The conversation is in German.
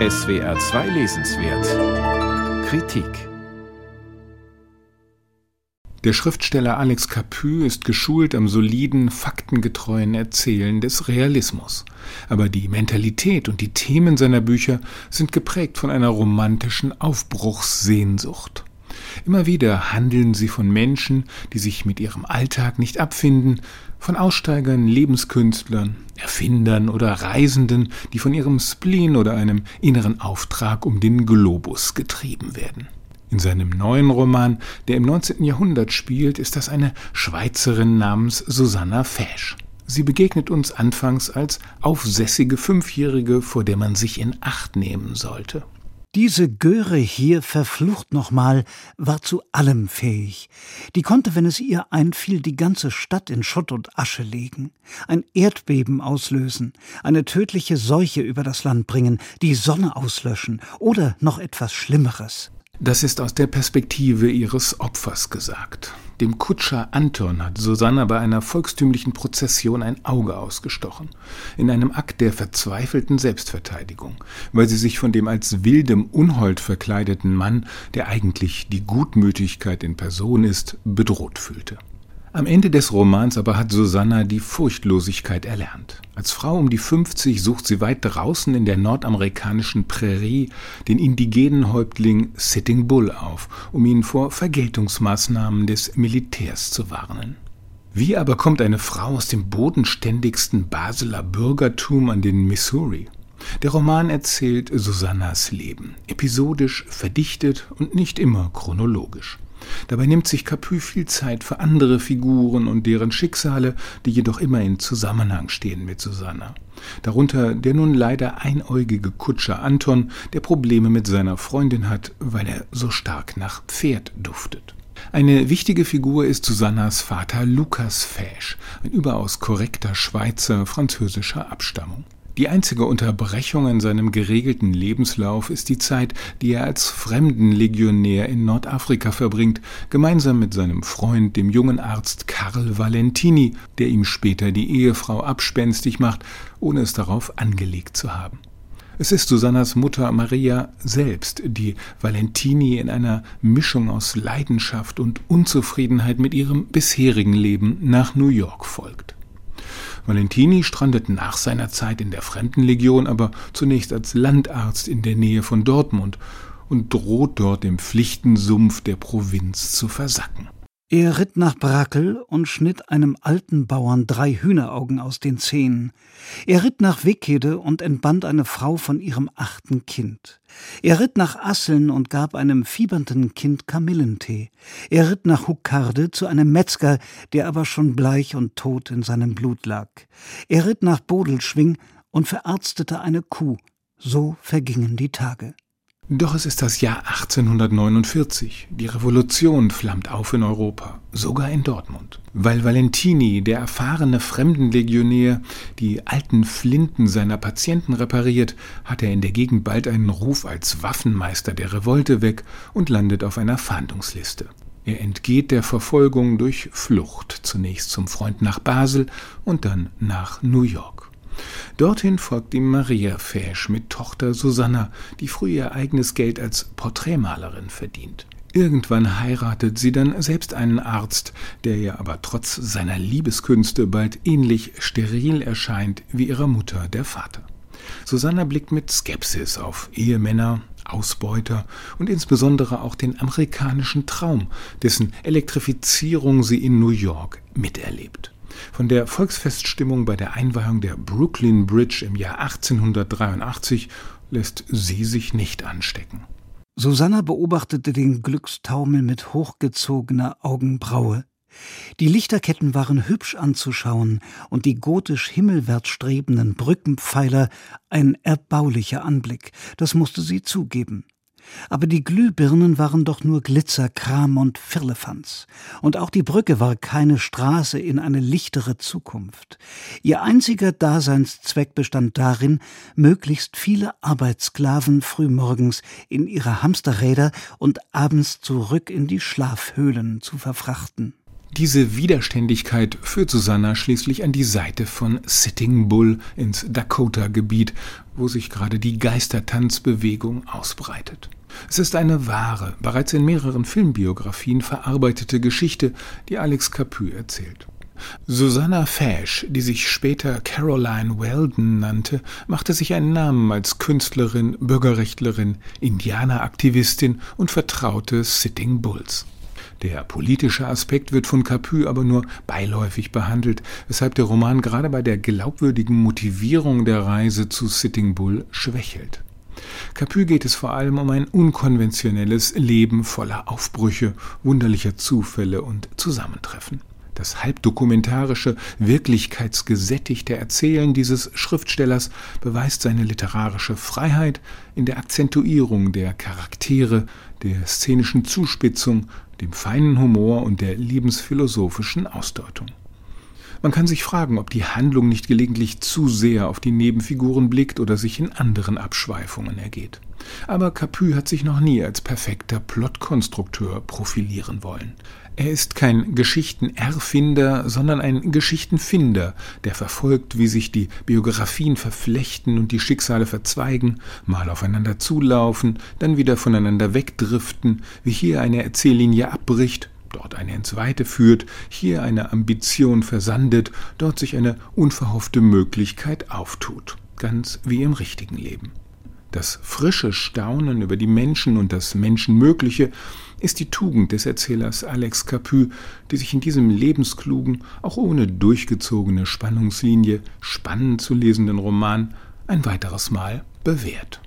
SWR 2 Lesenswert Kritik Der Schriftsteller Alex Capu ist geschult am soliden, faktengetreuen Erzählen des Realismus. Aber die Mentalität und die Themen seiner Bücher sind geprägt von einer romantischen Aufbruchssehnsucht. Immer wieder handeln sie von Menschen, die sich mit ihrem Alltag nicht abfinden, von Aussteigern, Lebenskünstlern, Erfindern oder Reisenden, die von ihrem Spleen oder einem inneren Auftrag um den Globus getrieben werden. In seinem neuen Roman, der im 19. Jahrhundert spielt, ist das eine Schweizerin namens Susanna Fesch. Sie begegnet uns anfangs als aufsässige Fünfjährige, vor der man sich in Acht nehmen sollte. Diese Göre hier, verflucht nochmal, war zu allem fähig. Die konnte, wenn es ihr einfiel, die ganze Stadt in Schutt und Asche legen, ein Erdbeben auslösen, eine tödliche Seuche über das Land bringen, die Sonne auslöschen oder noch etwas Schlimmeres. Das ist aus der Perspektive ihres Opfers gesagt. Dem Kutscher Anton hat Susanna bei einer volkstümlichen Prozession ein Auge ausgestochen, in einem Akt der verzweifelten Selbstverteidigung, weil sie sich von dem als wildem Unhold verkleideten Mann, der eigentlich die Gutmütigkeit in Person ist, bedroht fühlte. Am Ende des Romans aber hat Susanna die Furchtlosigkeit erlernt. Als Frau um die 50 sucht sie weit draußen in der nordamerikanischen Prärie den indigenen Häuptling Sitting Bull auf, um ihn vor Vergeltungsmaßnahmen des Militärs zu warnen. Wie aber kommt eine Frau aus dem bodenständigsten Basler Bürgertum an den Missouri? Der Roman erzählt Susannas Leben, episodisch, verdichtet und nicht immer chronologisch. Dabei nimmt sich Capu viel Zeit für andere Figuren und deren Schicksale, die jedoch immer in Zusammenhang stehen mit Susanna. Darunter der nun leider einäugige Kutscher Anton, der Probleme mit seiner Freundin hat, weil er so stark nach Pferd duftet. Eine wichtige Figur ist Susannas Vater Lukas Fesch, ein überaus korrekter Schweizer französischer Abstammung. Die einzige Unterbrechung in seinem geregelten Lebenslauf ist die Zeit, die er als Fremdenlegionär in Nordafrika verbringt, gemeinsam mit seinem Freund, dem jungen Arzt Karl Valentini, der ihm später die Ehefrau abspenstig macht, ohne es darauf angelegt zu haben. Es ist Susannas Mutter Maria selbst, die Valentini in einer Mischung aus Leidenschaft und Unzufriedenheit mit ihrem bisherigen Leben nach New York folgt. Valentini strandet nach seiner Zeit in der Fremdenlegion aber zunächst als Landarzt in der Nähe von Dortmund und droht dort im Pflichtensumpf der Provinz zu versacken. Er ritt nach Brackel und schnitt einem alten Bauern drei Hühneraugen aus den Zähnen. Er ritt nach Wickede und entband eine Frau von ihrem achten Kind. Er ritt nach Asseln und gab einem fiebernden Kind Kamillentee. Er ritt nach Huckarde zu einem Metzger, der aber schon bleich und tot in seinem Blut lag. Er ritt nach Bodelschwing und verarztete eine Kuh. So vergingen die Tage. Doch es ist das Jahr 1849. Die Revolution flammt auf in Europa, sogar in Dortmund. Weil Valentini, der erfahrene Fremdenlegionär, die alten Flinten seiner Patienten repariert, hat er in der Gegend bald einen Ruf als Waffenmeister der Revolte weg und landet auf einer Fahndungsliste. Er entgeht der Verfolgung durch Flucht, zunächst zum Freund nach Basel und dann nach New York. Dorthin folgt ihm Maria Fesch mit Tochter Susanna, die früh ihr eigenes Geld als Porträtmalerin verdient. Irgendwann heiratet sie dann selbst einen Arzt, der ihr aber trotz seiner Liebeskünste bald ähnlich steril erscheint wie ihrer Mutter der Vater. Susanna blickt mit Skepsis auf Ehemänner, Ausbeuter und insbesondere auch den amerikanischen Traum, dessen Elektrifizierung sie in New York miterlebt. Von der Volksfeststimmung bei der Einweihung der Brooklyn Bridge im Jahr 1883 lässt sie sich nicht anstecken. Susanna beobachtete den Glückstaumel mit hochgezogener Augenbraue. Die Lichterketten waren hübsch anzuschauen und die gotisch himmelwärts strebenden Brückenpfeiler ein erbaulicher Anblick, das musste sie zugeben. Aber die Glühbirnen waren doch nur Glitzerkram und Firlefanz. Und auch die Brücke war keine Straße in eine lichtere Zukunft. Ihr einziger Daseinszweck bestand darin, möglichst viele Arbeitssklaven frühmorgens in ihre Hamsterräder und abends zurück in die Schlafhöhlen zu verfrachten. Diese Widerständigkeit führt Susanna schließlich an die Seite von Sitting Bull ins Dakota-Gebiet, wo sich gerade die Geistertanzbewegung ausbreitet. Es ist eine wahre, bereits in mehreren Filmbiografien verarbeitete Geschichte, die Alex Capu erzählt. Susanna Fash, die sich später Caroline Weldon nannte, machte sich einen Namen als Künstlerin, Bürgerrechtlerin, Indianeraktivistin und vertraute Sitting Bulls. Der politische Aspekt wird von Capu aber nur beiläufig behandelt, weshalb der Roman gerade bei der glaubwürdigen Motivierung der Reise zu Sitting Bull schwächelt. Capu geht es vor allem um ein unkonventionelles Leben voller Aufbrüche, wunderlicher Zufälle und Zusammentreffen. Das halbdokumentarische, wirklichkeitsgesättigte Erzählen dieses Schriftstellers beweist seine literarische Freiheit in der Akzentuierung der Charaktere, der szenischen Zuspitzung, dem feinen Humor und der lebensphilosophischen Ausdeutung. Man kann sich fragen, ob die Handlung nicht gelegentlich zu sehr auf die Nebenfiguren blickt oder sich in anderen Abschweifungen ergeht. Aber Capu hat sich noch nie als perfekter Plotkonstrukteur profilieren wollen. Er ist kein Geschichtenerfinder, sondern ein Geschichtenfinder, der verfolgt, wie sich die Biografien verflechten und die Schicksale verzweigen, mal aufeinander zulaufen, dann wieder voneinander wegdriften, wie hier eine Erzähllinie abbricht, dort eine ins Weite führt, hier eine Ambition versandet, dort sich eine unverhoffte Möglichkeit auftut, ganz wie im richtigen Leben. Das frische Staunen über die Menschen und das Menschenmögliche ist die Tugend des Erzählers Alex Capu, die sich in diesem lebensklugen, auch ohne durchgezogene Spannungslinie spannend zu lesenden Roman ein weiteres Mal bewährt.